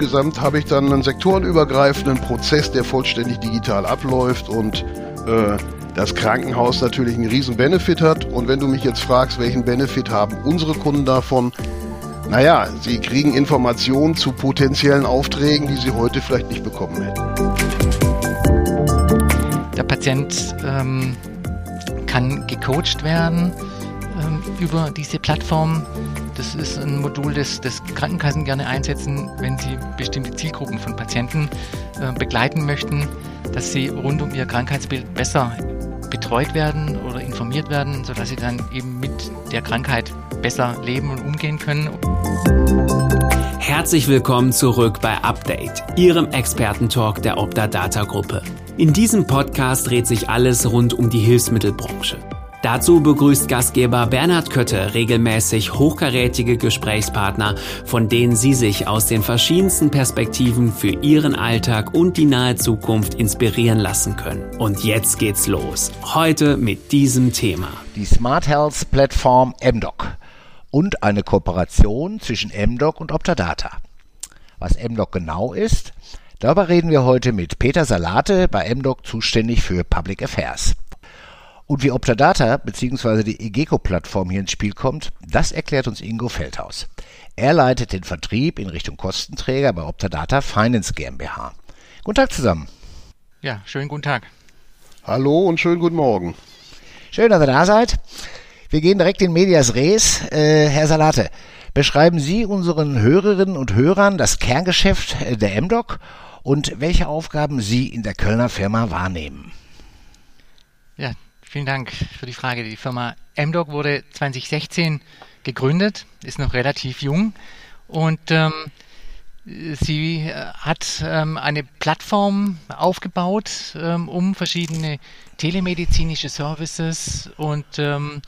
insgesamt habe ich dann einen sektorenübergreifenden Prozess, der vollständig digital abläuft und äh, das Krankenhaus natürlich einen riesen Benefit hat. Und wenn du mich jetzt fragst, welchen Benefit haben unsere Kunden davon? Naja, sie kriegen Informationen zu potenziellen Aufträgen, die sie heute vielleicht nicht bekommen hätten. Der Patient ähm, kann gecoacht werden ähm, über diese Plattform. Das ist ein Modul, das, das Krankenkassen gerne einsetzen, wenn sie bestimmte Zielgruppen von Patienten äh, begleiten möchten, dass sie rund um ihr Krankheitsbild besser betreut werden oder informiert werden, sodass sie dann eben mit der Krankheit besser leben und umgehen können. Herzlich willkommen zurück bei Update, Ihrem Expertentalk der Opta Data Gruppe. In diesem Podcast dreht sich alles rund um die Hilfsmittelbranche. Dazu begrüßt Gastgeber Bernhard Kötte regelmäßig hochkarätige Gesprächspartner, von denen Sie sich aus den verschiedensten Perspektiven für Ihren Alltag und die nahe Zukunft inspirieren lassen können. Und jetzt geht's los. Heute mit diesem Thema. Die Smart Health Plattform MDoc und eine Kooperation zwischen MDoc und Optadata. Was MDoc genau ist, darüber reden wir heute mit Peter Salate, bei MDoc zuständig für Public Affairs. Und wie Optadata bzw. die Egeco-Plattform hier ins Spiel kommt, das erklärt uns Ingo Feldhaus. Er leitet den Vertrieb in Richtung Kostenträger bei Optadata Finance GmbH. Guten Tag zusammen. Ja, schönen guten Tag. Hallo und schönen guten Morgen. Schön, dass ihr da seid. Wir gehen direkt in Medias Res. Äh, Herr Salate, beschreiben Sie unseren Hörerinnen und Hörern das Kerngeschäft der MDOC und welche Aufgaben Sie in der Kölner Firma wahrnehmen. Ja, Vielen Dank für die Frage. Die Firma MDOC wurde 2016 gegründet, ist noch relativ jung und ähm, sie äh, hat ähm, eine Plattform aufgebaut, ähm, um verschiedene telemedizinische Services und ähm,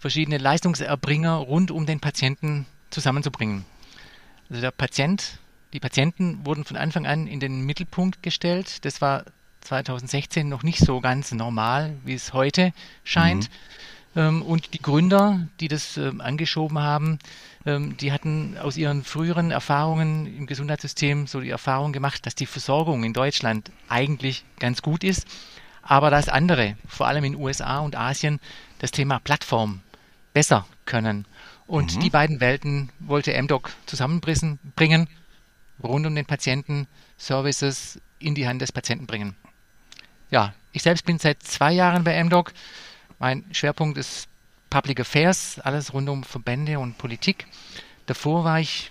verschiedene Leistungserbringer rund um den Patienten zusammenzubringen. Also der Patient, die Patienten wurden von Anfang an in den Mittelpunkt gestellt. Das war 2016 noch nicht so ganz normal, wie es heute scheint. Mhm. Ähm, und die Gründer, die das ähm, angeschoben haben, ähm, die hatten aus ihren früheren Erfahrungen im Gesundheitssystem so die Erfahrung gemacht, dass die Versorgung in Deutschland eigentlich ganz gut ist, aber dass andere, vor allem in USA und Asien, das Thema Plattform besser können. Und mhm. die beiden Welten wollte MDoc zusammenbringen, rund um den Patienten Services in die Hand des Patienten bringen ja, ich selbst bin seit zwei Jahren bei MDOC. Mein Schwerpunkt ist Public Affairs, alles rund um Verbände und Politik. Davor war ich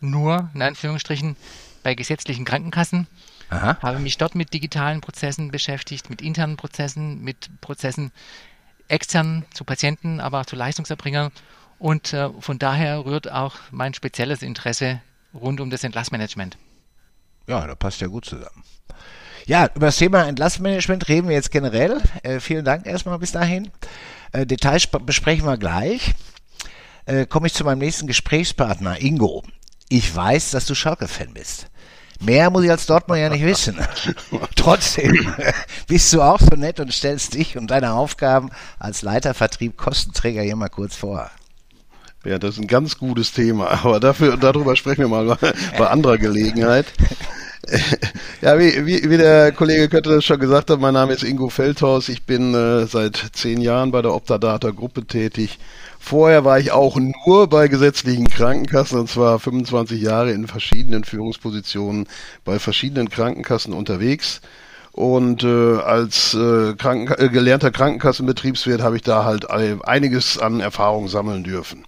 nur, in Anführungsstrichen, bei gesetzlichen Krankenkassen. Aha. Habe mich dort mit digitalen Prozessen beschäftigt, mit internen Prozessen, mit Prozessen extern zu Patienten, aber auch zu Leistungserbringern. Und äh, von daher rührt auch mein spezielles Interesse rund um das Entlassmanagement. Ja, da passt ja gut zusammen. Ja, über das Thema Entlassmanagement reden wir jetzt generell. Äh, vielen Dank erstmal bis dahin. Äh, Details besprechen wir gleich. Äh, Komme ich zu meinem nächsten Gesprächspartner, Ingo. Ich weiß, dass du Schalke-Fan bist. Mehr muss ich als Dortmund ja nicht wissen. Trotzdem bist du auch so nett und stellst dich und deine Aufgaben als Leiter Vertrieb Kostenträger hier mal kurz vor. Ja, das ist ein ganz gutes Thema, aber dafür, darüber sprechen wir mal bei, bei anderer Gelegenheit. Ja, wie, wie, wie der Kollege Kötte das schon gesagt hat, mein Name ist Ingo Feldhaus. Ich bin äh, seit zehn Jahren bei der Optadata Gruppe tätig. Vorher war ich auch nur bei gesetzlichen Krankenkassen und zwar 25 Jahre in verschiedenen Führungspositionen bei verschiedenen Krankenkassen unterwegs. Und äh, als äh, Kranken äh, gelernter Krankenkassenbetriebswirt habe ich da halt einiges an Erfahrung sammeln dürfen.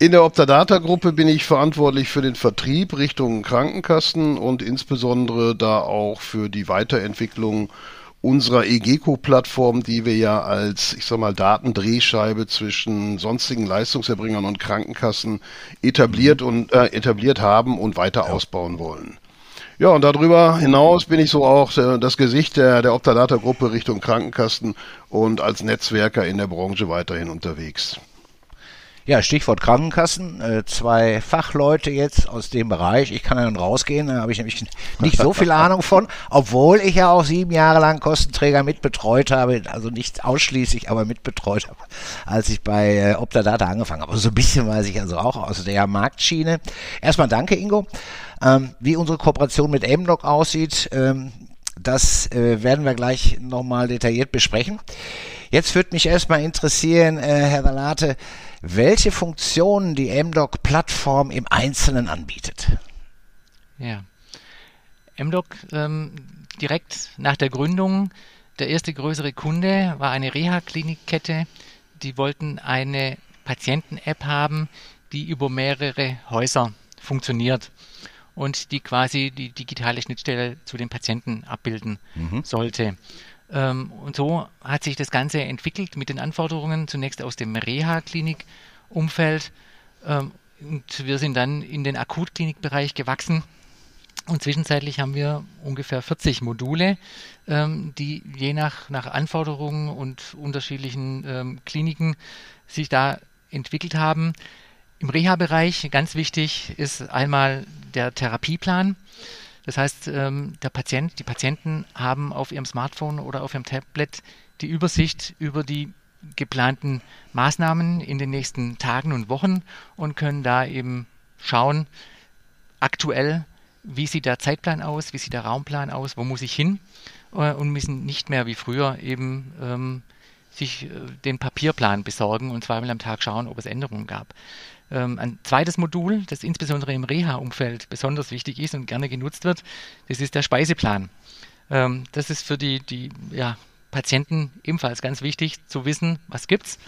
In der Optadata-Gruppe bin ich verantwortlich für den Vertrieb Richtung Krankenkassen und insbesondere da auch für die Weiterentwicklung unserer EGECO-Plattform, die wir ja als, ich sag mal, Datendrehscheibe zwischen sonstigen Leistungserbringern und Krankenkassen etabliert und äh, etabliert haben und weiter ja. ausbauen wollen. Ja, und darüber hinaus bin ich so auch äh, das Gesicht der, der Optadata-Gruppe Richtung Krankenkassen und als Netzwerker in der Branche weiterhin unterwegs. Ja, Stichwort Krankenkassen. Äh, zwei Fachleute jetzt aus dem Bereich. Ich kann ja nun rausgehen, da habe ich nämlich nicht so viel Ahnung von, obwohl ich ja auch sieben Jahre lang Kostenträger mitbetreut habe, also nicht ausschließlich, aber mitbetreut habe, als ich bei äh, Optadata angefangen habe. So ein bisschen weiß ich also auch aus der Marktschiene. Erstmal danke, Ingo. Ähm, wie unsere Kooperation mit MDOC aussieht, ähm, das äh, werden wir gleich nochmal detailliert besprechen. Jetzt würde mich erstmal interessieren, äh, Herr Salate, welche Funktionen die MDOC-Plattform im Einzelnen anbietet. Ja. MDOC ähm, direkt nach der Gründung, der erste größere Kunde war eine Reha-Klinikkette. Die wollten eine Patienten-App haben, die über mehrere Häuser funktioniert und die quasi die digitale Schnittstelle zu den Patienten abbilden mhm. sollte. Ähm, und so hat sich das Ganze entwickelt mit den Anforderungen zunächst aus dem Reha-Klinik-Umfeld. Ähm, und wir sind dann in den Akutklinikbereich gewachsen. Und zwischenzeitlich haben wir ungefähr 40 Module, ähm, die je nach, nach Anforderungen und unterschiedlichen Kliniken sich da entwickelt haben. Im Reha-Bereich ganz wichtig ist einmal der Therapieplan. Das heißt, ähm, der Patient, die Patienten haben auf ihrem Smartphone oder auf ihrem Tablet die Übersicht über die geplanten Maßnahmen in den nächsten Tagen und Wochen und können da eben schauen, aktuell, wie sieht der Zeitplan aus, wie sieht der Raumplan aus, wo muss ich hin äh, und müssen nicht mehr wie früher eben ähm, sich äh, den Papierplan besorgen und zweimal am Tag schauen, ob es Änderungen gab. Ähm, ein zweites Modul, das insbesondere im Reha-Umfeld besonders wichtig ist und gerne genutzt wird, das ist der Speiseplan. Ähm, das ist für die, die ja, Patienten ebenfalls ganz wichtig zu wissen, was gibt's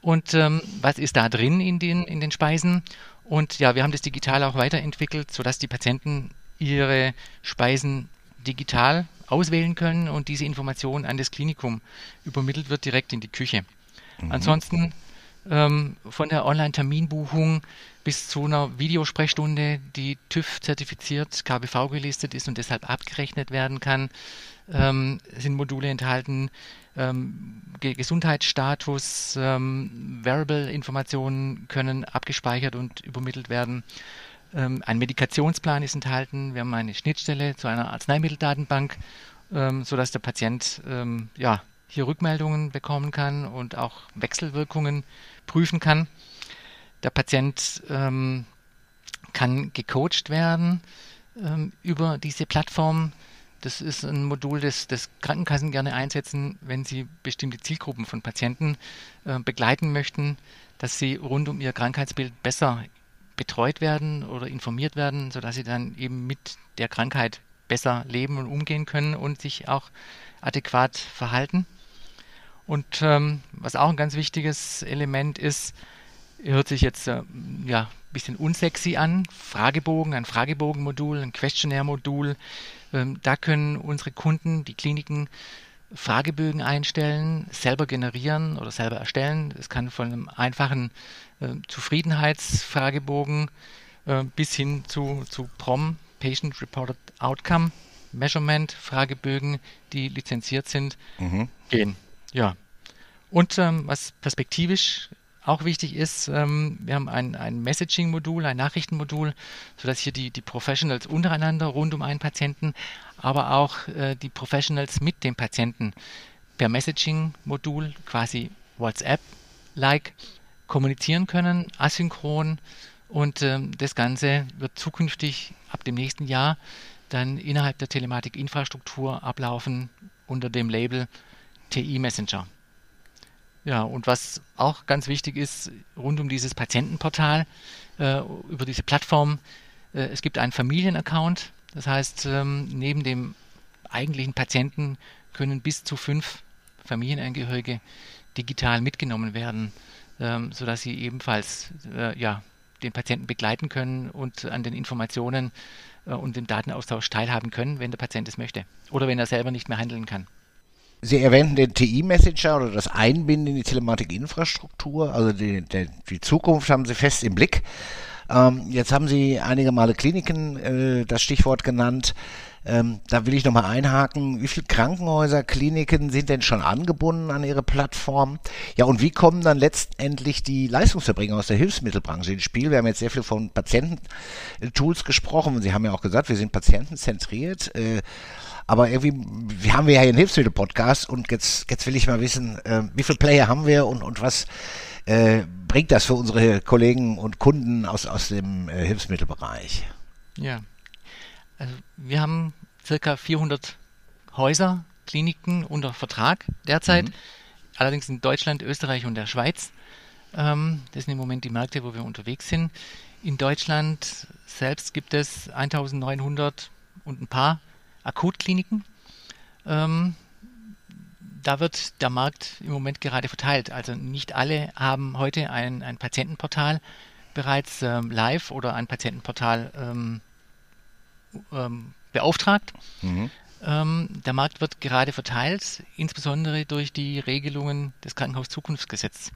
und ähm, was ist da drin in den, in den Speisen. Und ja, wir haben das digital auch weiterentwickelt, sodass die Patienten ihre Speisen digital auswählen können und diese Information an das Klinikum übermittelt wird direkt in die Küche. Mhm. Ansonsten ähm, von der Online-Terminbuchung bis zu einer Videosprechstunde, die TÜV zertifiziert, KBV gelistet ist und deshalb abgerechnet werden kann, ähm, sind Module enthalten. Ähm, Gesundheitsstatus, ähm, Variable-Informationen können abgespeichert und übermittelt werden. Ähm, ein Medikationsplan ist enthalten. Wir haben eine Schnittstelle zu einer Arzneimitteldatenbank, ähm, sodass der Patient ja, hier Rückmeldungen bekommen kann und auch Wechselwirkungen prüfen kann. Der Patient ähm, kann gecoacht werden ähm, über diese Plattform. Das ist ein Modul, das, das, Krankenkassen gerne einsetzen, wenn sie bestimmte Zielgruppen von Patienten äh, begleiten möchten, dass sie rund um ihr Krankheitsbild besser betreut werden oder informiert werden, sodass sie dann eben mit der Krankheit besser leben und umgehen können und sich auch adäquat verhalten. Und ähm, was auch ein ganz wichtiges Element ist, hört sich jetzt äh, ja, ein bisschen unsexy an, Fragebogen, ein Fragebogenmodul, ein Questionnaire-Modul. Ähm, da können unsere Kunden, die Kliniken, Fragebögen einstellen, selber generieren oder selber erstellen. Es kann von einem einfachen äh, Zufriedenheitsfragebogen äh, bis hin zu, zu PROM, Patient Reported Outcome, Measurement, Fragebögen, die lizenziert sind, mhm. gehen. Ja. Und ähm, was perspektivisch auch wichtig ist, ähm, wir haben ein, ein Messaging-Modul, ein Nachrichtenmodul, sodass hier die, die Professionals untereinander rund um einen Patienten, aber auch äh, die Professionals mit dem Patienten per Messaging-Modul, quasi WhatsApp-like, kommunizieren können, asynchron. Und ähm, das Ganze wird zukünftig ab dem nächsten Jahr dann innerhalb der Telematik-Infrastruktur ablaufen unter dem Label TI Messenger. Ja, und was auch ganz wichtig ist, rund um dieses Patientenportal, äh, über diese Plattform, äh, es gibt einen Familienaccount. Das heißt, ähm, neben dem eigentlichen Patienten können bis zu fünf Familienangehörige digital mitgenommen werden, ähm, sodass sie ebenfalls äh, ja, den Patienten begleiten können und an den Informationen äh, und dem Datenaustausch teilhaben können, wenn der Patient es möchte oder wenn er selber nicht mehr handeln kann. Sie erwähnten den TI-Messenger oder das Einbinden in die Telematik-Infrastruktur, also die, die, die, Zukunft haben Sie fest im Blick. Ähm, jetzt haben Sie einige Male Kliniken, äh, das Stichwort genannt. Ähm, da will ich nochmal einhaken. Wie viele Krankenhäuser, Kliniken sind denn schon angebunden an Ihre Plattform? Ja, und wie kommen dann letztendlich die Leistungserbringer aus der Hilfsmittelbranche ins Spiel? Wir haben jetzt sehr viel von Patiententools gesprochen Sie haben ja auch gesagt, wir sind patientenzentriert. Äh, aber irgendwie, wir haben ja hier einen Hilfsmittel-Podcast und jetzt, jetzt will ich mal wissen, äh, wie viele Player haben wir und, und was äh, bringt das für unsere Kollegen und Kunden aus, aus dem äh, Hilfsmittelbereich? Ja, also wir haben circa 400 Häuser, Kliniken unter Vertrag derzeit, mhm. allerdings in Deutschland, Österreich und der Schweiz. Ähm, das sind im Moment die Märkte, wo wir unterwegs sind. In Deutschland selbst gibt es 1900 und ein paar Akutkliniken. Ähm, da wird der Markt im Moment gerade verteilt. Also nicht alle haben heute ein, ein Patientenportal bereits ähm, live oder ein Patientenportal ähm, ähm, beauftragt. Mhm. Ähm, der Markt wird gerade verteilt, insbesondere durch die Regelungen des Krankenhauszukunftsgesetzes,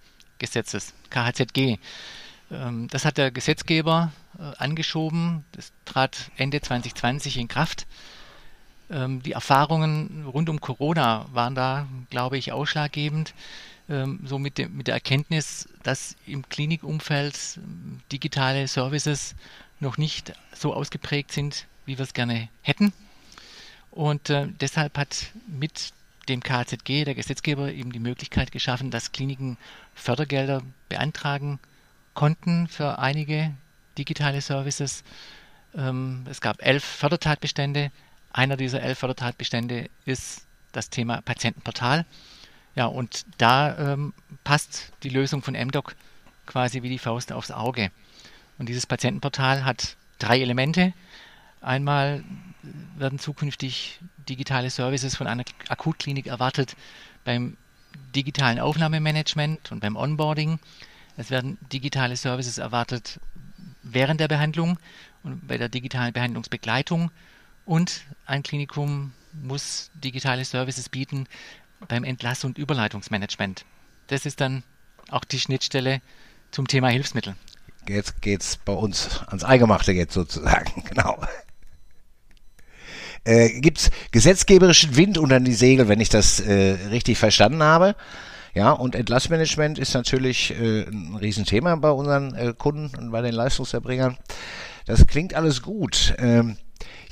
KHZG. Ähm, das hat der Gesetzgeber äh, angeschoben. Das trat Ende 2020 in Kraft. Ähm, die Erfahrungen rund um Corona waren da, glaube ich, ausschlaggebend. Ähm, so mit, dem, mit der Erkenntnis, dass im Klinikumfeld ähm, digitale Services noch nicht so ausgeprägt sind, wie wir es gerne hätten. Und äh, deshalb hat mit dem KZG der Gesetzgeber eben die Möglichkeit geschaffen, dass Kliniken Fördergelder beantragen konnten für einige digitale Services. Ähm, es gab elf Fördertatbestände. Einer dieser elf Fördertatbestände ist das Thema Patientenportal. Ja, und da ähm, passt die Lösung von MDoc quasi wie die Faust aufs Auge. Und dieses Patientenportal hat drei Elemente. Einmal werden zukünftig digitale Services von einer Akutklinik erwartet beim digitalen Aufnahmemanagement und beim Onboarding. Es werden digitale Services erwartet während der Behandlung und bei der digitalen Behandlungsbegleitung. Und ein Klinikum muss digitale Services bieten beim Entlass- und Überleitungsmanagement. Das ist dann auch die Schnittstelle zum Thema Hilfsmittel. Jetzt geht's bei uns ans Eingemachte jetzt sozusagen, genau äh, gibt gesetzgeberischen Wind unter die Segel, wenn ich das äh, richtig verstanden habe. Ja, und Entlassmanagement ist natürlich äh, ein Riesenthema bei unseren äh, Kunden und bei den Leistungserbringern. Das klingt alles gut. Ähm,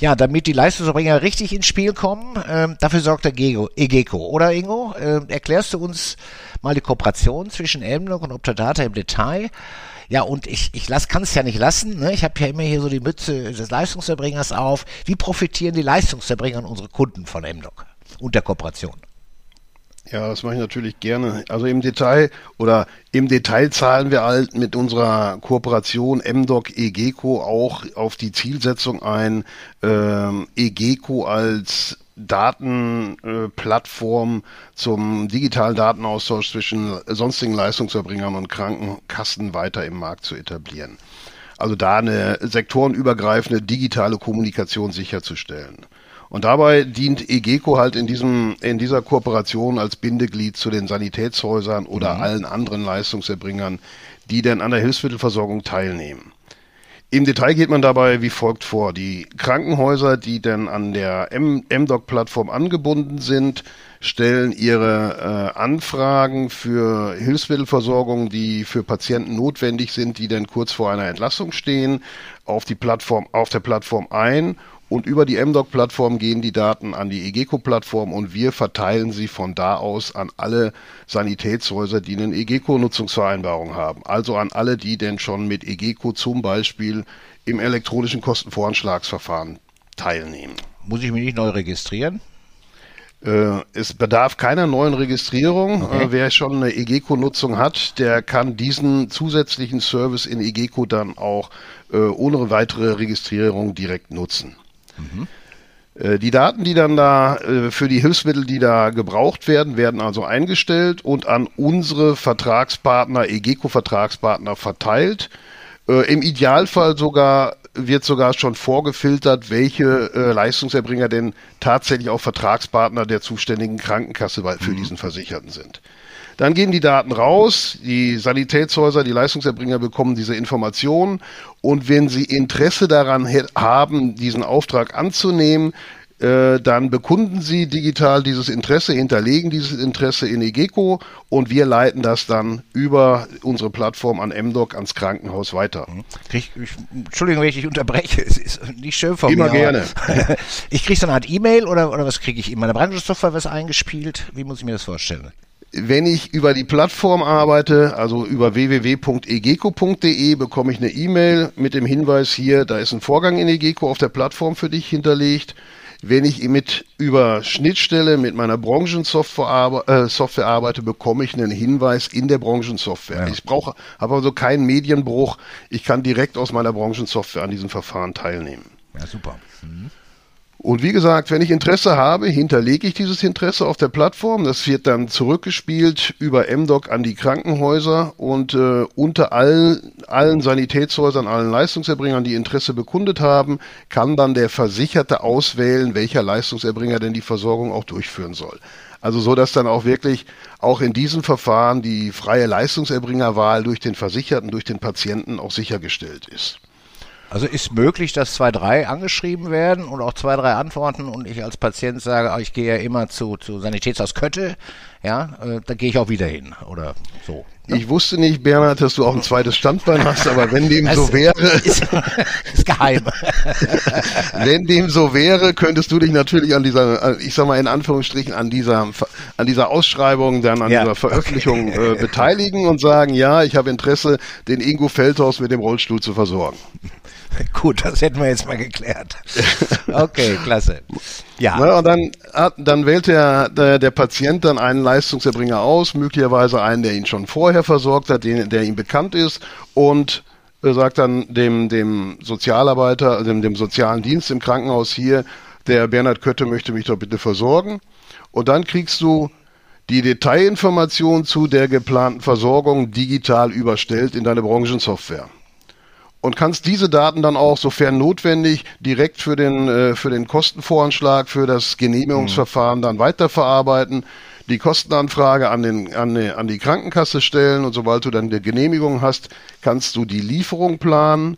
ja, damit die Leistungserbringer richtig ins Spiel kommen, ähm, dafür sorgt der EGECO, oder Ingo? Äh, erklärst du uns mal die Kooperation zwischen Elmlock und Optadata im Detail? Ja, und ich, ich kann es ja nicht lassen. Ne? Ich habe ja immer hier so die Mütze des Leistungserbringers auf. Wie profitieren die Leistungserbringer und unsere Kunden von MDOC und der Kooperation? Ja, das mache ich natürlich gerne. Also im Detail oder im Detail zahlen wir halt mit unserer Kooperation MDOC EGECO auch auf die Zielsetzung ein, ähm, EGECO als Datenplattform zum digitalen Datenaustausch zwischen sonstigen Leistungserbringern und Krankenkassen weiter im Markt zu etablieren. Also da eine sektorenübergreifende digitale Kommunikation sicherzustellen. Und dabei dient EGECO halt in diesem, in dieser Kooperation als Bindeglied zu den Sanitätshäusern oder mhm. allen anderen Leistungserbringern, die denn an der Hilfsmittelversorgung teilnehmen. Im Detail geht man dabei wie folgt vor. Die Krankenhäuser, die denn an der MDoc-Plattform angebunden sind, stellen ihre äh, Anfragen für Hilfsmittelversorgung, die für Patienten notwendig sind, die denn kurz vor einer Entlassung stehen, auf die Plattform, auf der Plattform ein und über die MDoc-Plattform gehen die Daten an die EGECO-Plattform und wir verteilen sie von da aus an alle Sanitätshäuser, die eine EGECO-Nutzungsvereinbarung haben. Also an alle, die denn schon mit EGECO zum Beispiel im elektronischen Kostenvoranschlagsverfahren teilnehmen. Muss ich mich nicht neu registrieren? Äh, es bedarf keiner neuen Registrierung. Okay. Äh, wer schon eine EGECO-Nutzung hat, der kann diesen zusätzlichen Service in EGECO dann auch äh, ohne weitere Registrierung direkt nutzen. Mhm. Die Daten, die dann da äh, für die Hilfsmittel, die da gebraucht werden, werden also eingestellt und an unsere Vertragspartner, EGECO-Vertragspartner verteilt. Äh, Im Idealfall sogar wird sogar schon vorgefiltert, welche äh, Leistungserbringer denn tatsächlich auch Vertragspartner der zuständigen Krankenkasse für mhm. diesen Versicherten sind. Dann gehen die Daten raus, die Sanitätshäuser, die Leistungserbringer bekommen diese Informationen und wenn sie Interesse daran haben, diesen Auftrag anzunehmen, äh, dann bekunden Sie digital dieses Interesse, hinterlegen dieses Interesse in EGECO und wir leiten das dann über unsere Plattform an MDoc ans Krankenhaus weiter. Mhm. Krieg, ich, Entschuldigung, wenn ich dich unterbreche, es ist nicht schön von Immer mir. gerne. ich kriege so eine Art E-Mail oder, oder was kriege ich? In meiner Brandensoftware was eingespielt? Wie muss ich mir das vorstellen? Wenn ich über die Plattform arbeite, also über www.egeco.de, bekomme ich eine E-Mail mit dem Hinweis hier, da ist ein Vorgang in Egeco auf der Plattform für dich hinterlegt. Wenn ich mit über Schnittstelle mit meiner Branchensoftware äh, Software arbeite, bekomme ich einen Hinweis in der Branchensoftware. Ja. Ich brauche, habe also keinen Medienbruch. Ich kann direkt aus meiner Branchensoftware an diesem Verfahren teilnehmen. Ja, super. Mhm. Und wie gesagt, wenn ich Interesse habe, hinterlege ich dieses Interesse auf der Plattform. Das wird dann zurückgespielt über MDoc an die Krankenhäuser und äh, unter allen, allen Sanitätshäusern, allen Leistungserbringern, die Interesse bekundet haben, kann dann der Versicherte auswählen, welcher Leistungserbringer denn die Versorgung auch durchführen soll. Also so, dass dann auch wirklich auch in diesem Verfahren die freie Leistungserbringerwahl durch den Versicherten, durch den Patienten auch sichergestellt ist. Also ist möglich, dass zwei, drei angeschrieben werden und auch zwei, drei antworten und ich als Patient sage, ah, ich gehe ja immer zu, zu Sanitätshaus Kötte, ja, äh, da gehe ich auch wieder hin oder so. Ne? Ich wusste nicht, Bernhard, dass du auch ein zweites Standbein hast, aber wenn dem das so wäre. Ist, ist geheim. wenn dem so wäre, könntest du dich natürlich an dieser, ich sag mal in Anführungsstrichen, an dieser, an dieser Ausschreibung, dann an ja, dieser Veröffentlichung okay. äh, beteiligen und sagen, ja, ich habe Interesse, den Ingo Feldhaus mit dem Rollstuhl zu versorgen. Gut, das hätten wir jetzt mal geklärt. Okay, klasse. Ja. Na, und dann, dann wählt der, der, der, Patient dann einen Leistungserbringer aus, möglicherweise einen, der ihn schon vorher versorgt hat, den, der ihm bekannt ist und sagt dann dem, dem Sozialarbeiter, dem, dem sozialen Dienst im Krankenhaus hier, der Bernhard Kötte möchte mich doch bitte versorgen. Und dann kriegst du die Detailinformation zu der geplanten Versorgung digital überstellt in deine Branchensoftware und kannst diese Daten dann auch, sofern notwendig, direkt für den, äh, für den Kostenvoranschlag, für das Genehmigungsverfahren dann weiterverarbeiten, die Kostenanfrage an, den, an, die, an die Krankenkasse stellen und sobald du dann die Genehmigung hast, kannst du die Lieferung planen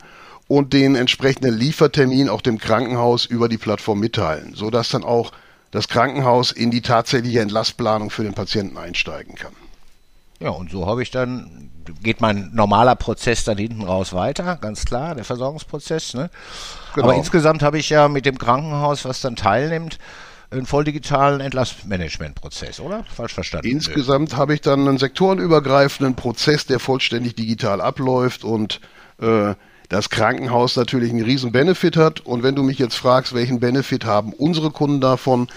und den entsprechenden Liefertermin auch dem Krankenhaus über die Plattform mitteilen, sodass dann auch das Krankenhaus in die tatsächliche Entlassplanung für den Patienten einsteigen kann. Ja, und so habe ich dann, geht mein normaler Prozess dann hinten raus weiter, ganz klar, der Versorgungsprozess. Ne? Genau. Aber insgesamt habe ich ja mit dem Krankenhaus, was dann teilnimmt, einen voll digitalen Entlassmanagementprozess, oder? Falsch verstanden. Insgesamt habe ich dann einen sektorenübergreifenden Prozess, der vollständig digital abläuft und äh, das Krankenhaus natürlich einen riesen Benefit hat. Und wenn du mich jetzt fragst, welchen Benefit haben unsere Kunden davon,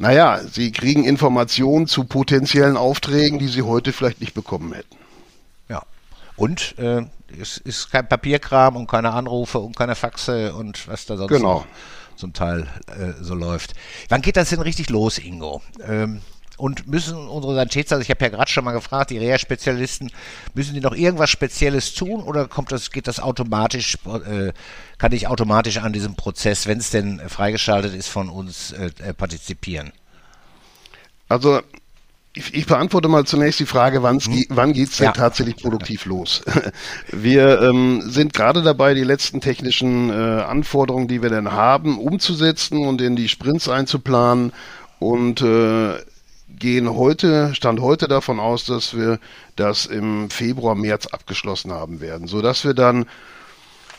naja, sie kriegen Informationen zu potenziellen Aufträgen, die sie heute vielleicht nicht bekommen hätten. Ja. Und äh, es ist kein Papierkram und keine Anrufe und keine Faxe und was da sonst genau. zum Teil äh, so läuft. Wann geht das denn richtig los, Ingo? Ähm, und müssen unsere Sanitätsdienste, ich habe ja gerade schon mal gefragt, die Reha-Spezialisten, müssen die noch irgendwas Spezielles tun oder kommt das, geht das automatisch, äh, kann ich automatisch an diesem Prozess, wenn es denn freigeschaltet ist, von uns äh, äh partizipieren? Also ich, ich, beantworte mal zunächst die Frage, hm. wann geht es denn ja. tatsächlich produktiv los? Wir ähm, sind gerade dabei, die letzten technischen äh, Anforderungen, die wir denn haben, umzusetzen und in die Sprints einzuplanen. Und äh, gehen heute, Stand heute davon aus, dass wir das im Februar, März abgeschlossen haben werden, sodass wir dann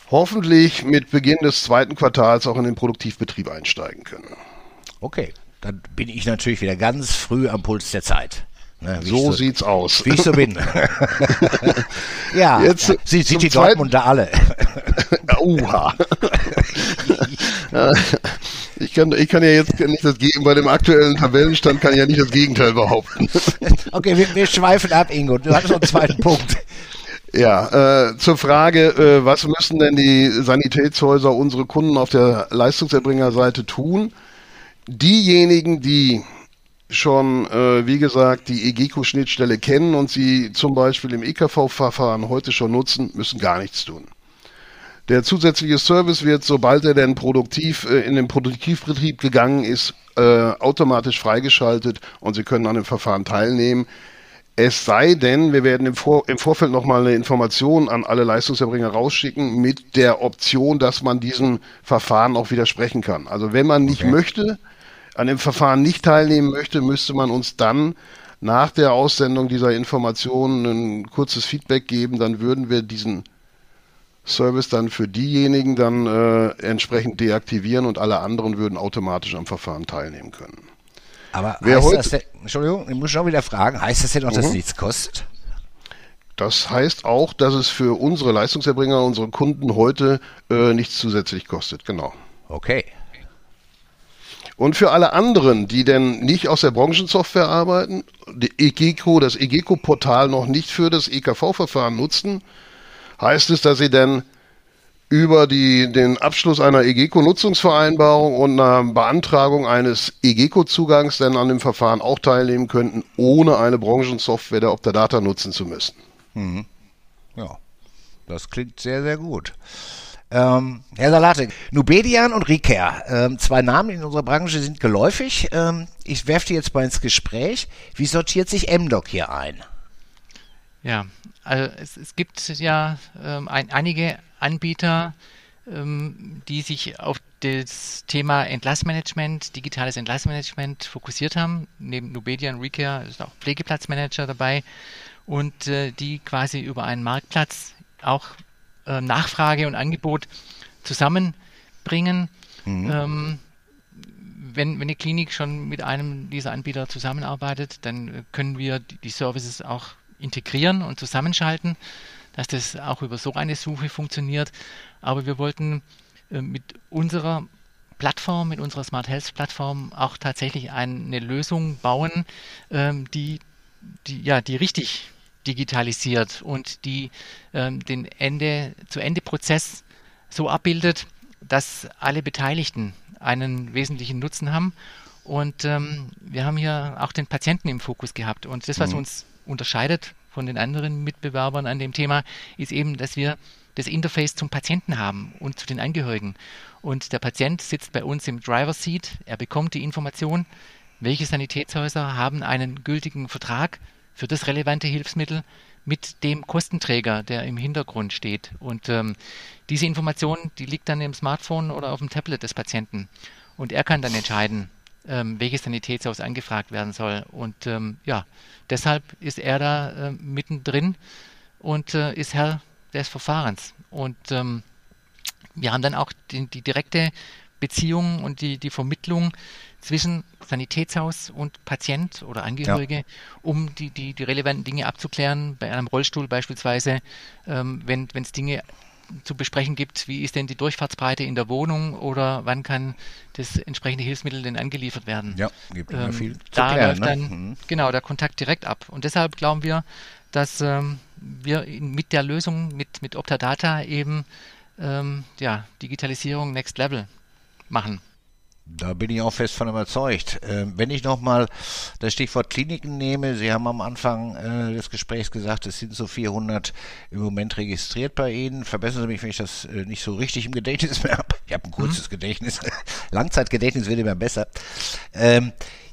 hoffentlich mit Beginn des zweiten Quartals auch in den Produktivbetrieb einsteigen können. Okay, dann bin ich natürlich wieder ganz früh am Puls der Zeit. Ne, so, so, sieht's aus. Wie ich so bin. ja, Jetzt ja. Sie, sind die Dortmunder alle. Uha. Ich kann, ich kann ja jetzt nicht das Gegenteil, bei dem aktuellen Tabellenstand kann ich ja nicht das Gegenteil behaupten. Okay, wir, wir schweifen ab, Ingo. Du hattest noch einen zweiten Punkt. Ja, äh, zur Frage, äh, was müssen denn die Sanitätshäuser, unsere Kunden auf der Leistungserbringerseite tun? Diejenigen, die schon, äh, wie gesagt, die EGECO-Schnittstelle kennen und sie zum Beispiel im EKV-Verfahren heute schon nutzen, müssen gar nichts tun. Der zusätzliche Service wird, sobald er denn produktiv äh, in den Produktivbetrieb gegangen ist, äh, automatisch freigeschaltet und Sie können an dem Verfahren teilnehmen. Es sei denn, wir werden im, Vor im Vorfeld nochmal eine Information an alle Leistungserbringer rausschicken mit der Option, dass man diesem Verfahren auch widersprechen kann. Also wenn man nicht okay. möchte, an dem Verfahren nicht teilnehmen möchte, müsste man uns dann nach der Aussendung dieser Informationen ein kurzes Feedback geben, dann würden wir diesen Service dann für diejenigen dann äh, entsprechend deaktivieren und alle anderen würden automatisch am Verfahren teilnehmen können. Aber Wer heißt heute, das denn, Entschuldigung, ich muss schon wieder fragen, heißt das denn auch, dass es mhm. nichts kostet? Das heißt auch, dass es für unsere Leistungserbringer, unsere Kunden heute äh, nichts zusätzlich kostet, genau. Okay. Und für alle anderen, die denn nicht aus der Branchensoftware arbeiten, die EGECO, das EGECO-Portal noch nicht für das EKV-Verfahren nutzen, heißt es, dass sie dann über die, den Abschluss einer EGECO-Nutzungsvereinbarung und einer Beantragung eines EGECO-Zugangs dann an dem Verfahren auch teilnehmen könnten, ohne eine Branchensoftware der Optadata nutzen zu müssen. Mhm. Ja, das klingt sehr, sehr gut. Ähm, Herr Salate, Nubedian und Riker, ähm, zwei Namen in unserer Branche sind geläufig. Ähm, ich werfe die jetzt mal ins Gespräch. Wie sortiert sich MDoc hier ein? Ja, also es, es gibt ja ähm, ein, einige Anbieter, ähm, die sich auf das Thema Entlassmanagement, digitales Entlassmanagement fokussiert haben. Neben Nubedia und Recare ist auch Pflegeplatzmanager dabei und äh, die quasi über einen Marktplatz auch äh, Nachfrage und Angebot zusammenbringen. Mhm. Ähm, wenn, wenn eine Klinik schon mit einem dieser Anbieter zusammenarbeitet, dann können wir die Services auch integrieren und zusammenschalten, dass das auch über so eine Suche funktioniert. Aber wir wollten äh, mit unserer Plattform, mit unserer Smart Health Plattform auch tatsächlich eine Lösung bauen, ähm, die, die, ja, die richtig digitalisiert und die ähm, den Ende-zu-Ende-Prozess so abbildet, dass alle Beteiligten einen wesentlichen Nutzen haben. Und ähm, wir haben hier auch den Patienten im Fokus gehabt. Und das, was mhm. uns unterscheidet von den anderen Mitbewerbern an dem Thema, ist eben, dass wir das Interface zum Patienten haben und zu den Angehörigen. Und der Patient sitzt bei uns im Driver Seat, er bekommt die Information, welche Sanitätshäuser haben einen gültigen Vertrag für das relevante Hilfsmittel mit dem Kostenträger, der im Hintergrund steht. Und ähm, diese Information, die liegt dann im Smartphone oder auf dem Tablet des Patienten. Und er kann dann entscheiden, ähm, welches Sanitätshaus angefragt werden soll. Und ähm, ja, deshalb ist er da äh, mittendrin und äh, ist Herr des Verfahrens. Und ähm, wir haben dann auch die, die direkte Beziehung und die, die Vermittlung zwischen Sanitätshaus und Patient oder Angehörige, ja. um die, die, die relevanten Dinge abzuklären. Bei einem Rollstuhl beispielsweise, ähm, wenn es Dinge zu besprechen gibt, wie ist denn die Durchfahrtsbreite in der Wohnung oder wann kann das entsprechende Hilfsmittel denn angeliefert werden. Ja, gibt immer ähm, viel zu Da klären, läuft ne? dann mhm. genau der Kontakt direkt ab. Und deshalb glauben wir, dass ähm, wir mit der Lösung, mit, mit Optadata eben ähm, ja, Digitalisierung Next Level machen. Da bin ich auch fest von überzeugt. Ähm, wenn ich nochmal das Stichwort Kliniken nehme, Sie haben am Anfang äh, des Gesprächs gesagt, es sind so 400 im Moment registriert bei Ihnen. Verbessern Sie mich, wenn ich das äh, nicht so richtig im Gedächtnis mehr habe. Ich habe ein kurzes mhm. Gedächtnis. Langzeitgedächtnis wird immer besser.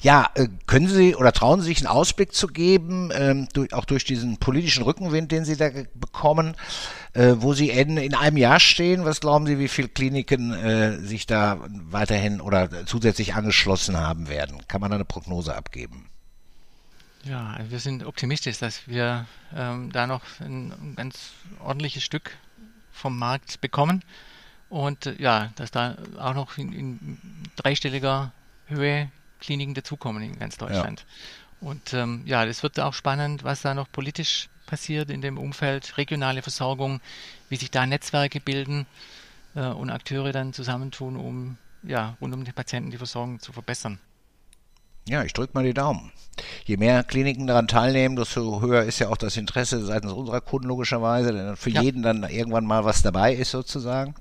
Ja, äh, können Sie oder trauen Sie sich einen Ausblick zu geben, ähm, auch durch diesen politischen Rückenwind, den Sie da bekommen, äh, wo Sie in, in einem Jahr stehen? Was glauben Sie, wie viele Kliniken äh, sich da weiterhin oder zusätzlich angeschlossen haben werden? Kann man da eine Prognose abgeben? Ja, wir sind optimistisch, dass wir ähm, da noch ein, ein, ganz ordentliches Stück vom Markt bekommen und ja, dass da auch noch in, in dreistelliger Höhe Kliniken dazukommen in ganz Deutschland. Ja. Und ähm, ja, das wird auch spannend, was da noch politisch passiert in dem Umfeld, regionale Versorgung, wie sich da Netzwerke bilden äh, und Akteure dann zusammentun, um ja, rund um den Patienten die Versorgung zu verbessern. Ja, ich drücke mal die Daumen. Je mehr Kliniken daran teilnehmen, desto höher ist ja auch das Interesse seitens unserer Kunden logischerweise, denn für ja. jeden dann irgendwann mal was dabei ist sozusagen.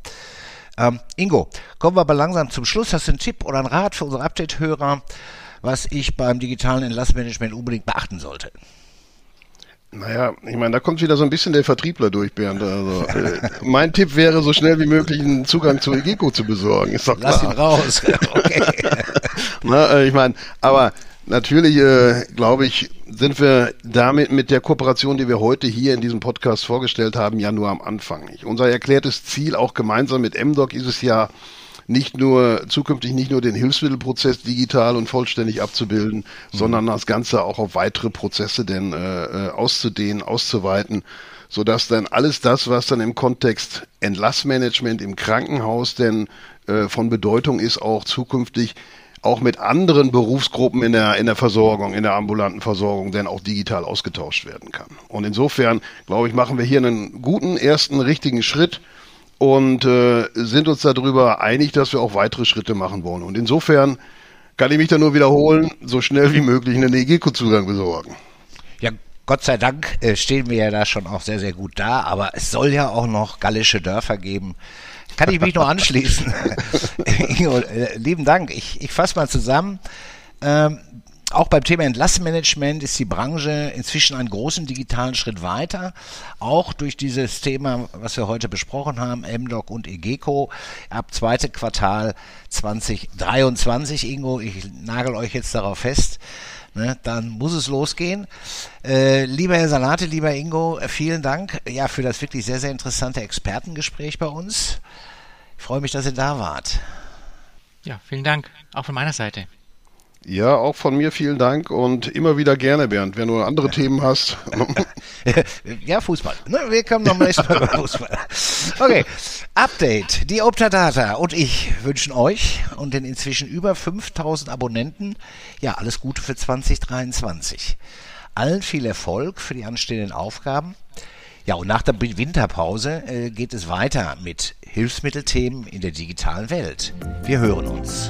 Ähm, Ingo, kommen wir aber langsam zum Schluss. Hast du einen Tipp oder einen Rat für unsere Update-Hörer, was ich beim digitalen Entlassmanagement unbedingt beachten sollte? Naja, ich meine, da kommt wieder so ein bisschen der Vertriebler durch, Bernd. Also, äh, mein Tipp wäre, so schnell wie möglich einen Zugang zu EGECO zu besorgen. Ist doch klar. Lass ihn raus. okay. Na, äh, ich meine, aber Natürlich, äh, glaube ich, sind wir damit mit der Kooperation, die wir heute hier in diesem Podcast vorgestellt haben, ja nur am Anfang. Nicht? Unser erklärtes Ziel, auch gemeinsam mit MDoc, ist es ja, nicht nur zukünftig nicht nur den Hilfsmittelprozess digital und vollständig abzubilden, mhm. sondern das Ganze auch auf weitere Prozesse denn äh, äh auszudehnen, auszuweiten, so dass dann alles das, was dann im Kontext Entlassmanagement im Krankenhaus denn äh, von Bedeutung ist, auch zukünftig auch mit anderen Berufsgruppen in der, in der Versorgung, in der ambulanten Versorgung, denn auch digital ausgetauscht werden kann. Und insofern, glaube ich, machen wir hier einen guten ersten richtigen Schritt und äh, sind uns darüber einig, dass wir auch weitere Schritte machen wollen. Und insofern kann ich mich da nur wiederholen, so schnell wie möglich einen EGECO-Zugang besorgen. Ja, Gott sei Dank äh, stehen wir ja da schon auch sehr, sehr gut da, aber es soll ja auch noch gallische Dörfer geben, kann ich mich nur anschließen. Ingo, äh, lieben Dank. Ich, ich fasse mal zusammen. Ähm, auch beim Thema Entlassmanagement ist die Branche inzwischen einen großen digitalen Schritt weiter. Auch durch dieses Thema, was wir heute besprochen haben, MDOC und EGECO. Ab zweite Quartal 2023, Ingo, ich nagel euch jetzt darauf fest. Ne, dann muss es losgehen. Äh, lieber Herr Salate, lieber Ingo, vielen Dank ja, für das wirklich sehr, sehr interessante Expertengespräch bei uns. Ich freue mich, dass ihr da wart. Ja, vielen Dank, auch von meiner Seite. Ja, auch von mir vielen Dank und immer wieder gerne, Bernd, wenn du andere Themen hast. ja, Fußball. Wir kommen noch mal über Fußball. Okay, Update. Die Optadata und ich wünschen euch und den inzwischen über 5000 Abonnenten ja alles Gute für 2023. Allen viel Erfolg für die anstehenden Aufgaben. Ja, und nach der Winterpause äh, geht es weiter mit Hilfsmittelthemen in der digitalen Welt. Wir hören uns.